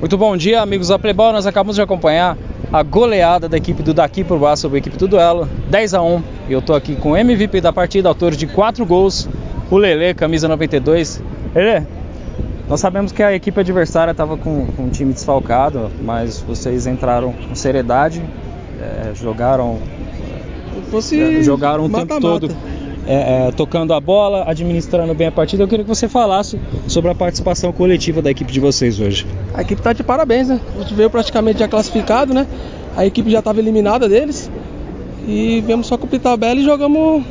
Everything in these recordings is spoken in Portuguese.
Muito bom dia, amigos da Playboy. Nós acabamos de acompanhar a goleada da equipe do Daqui por Baixo sobre a equipe do Duelo, 10 a 1. E eu tô aqui com o MVP da partida, autor de 4 gols, o Lele, camisa 92. Lele, nós sabemos que a equipe adversária estava com, com, um time desfalcado, mas vocês entraram com seriedade, é, jogaram, é, jogaram o mata, tempo mata. todo é, é, tocando a bola, administrando bem a partida. Eu queria que você falasse sobre a participação coletiva da equipe de vocês hoje. A equipe está de parabéns, né? A gente veio praticamente já classificado, né? A equipe já estava eliminada deles. E viemos só cumprir tabela e jogamos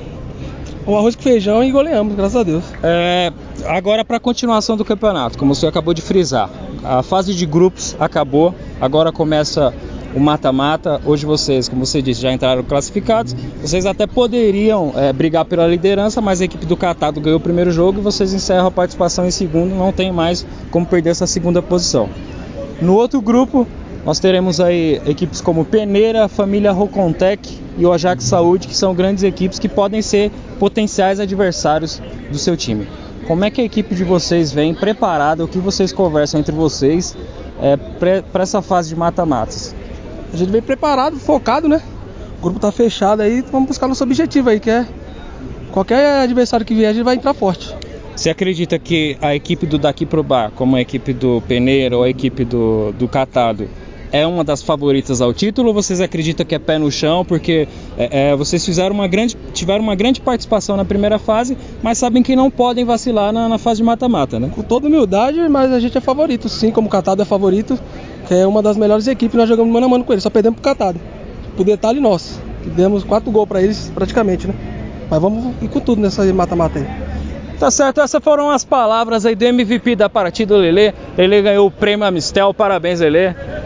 o arroz com feijão e goleamos, graças a Deus. É, agora para a continuação do campeonato, como você acabou de frisar, a fase de grupos acabou, agora começa o mata-mata. Hoje vocês, como você disse, já entraram classificados. Vocês até poderiam é, brigar pela liderança, mas a equipe do Catado ganhou o primeiro jogo e vocês encerram a participação em segundo. Não tem mais como perder essa segunda posição. No outro grupo, nós teremos aí equipes como Peneira, Família Rocontec e o Ajax Saúde, que são grandes equipes que podem ser potenciais adversários do seu time. Como é que a equipe de vocês vem preparada? O que vocês conversam entre vocês é, para essa fase de mata-matas? A gente veio preparado, focado, né? O grupo tá fechado aí, vamos buscar nosso objetivo aí, que é qualquer adversário que vier, a gente vai entrar forte. Você acredita que a equipe do Daqui Pro Bar, como a equipe do Peneiro ou a equipe do, do Catado, é uma das favoritas ao título ou vocês acreditam que é pé no chão? Porque é, é, vocês fizeram uma grande, tiveram uma grande participação na primeira fase, mas sabem que não podem vacilar na, na fase de mata-mata, né? Com toda humildade, mas a gente é favorito, sim, como o Catado é favorito que é uma das melhores equipes, nós jogamos mano a mano com eles, só perdemos pro Catado. Por detalhe nosso, que demos quatro gols para eles praticamente, né? Mas vamos ir com tudo nessa mata-mata aí. Tá certo, essas foram as palavras aí do MVP da partida, Lele. Lele ganhou o prêmio Amistel, parabéns, Lele.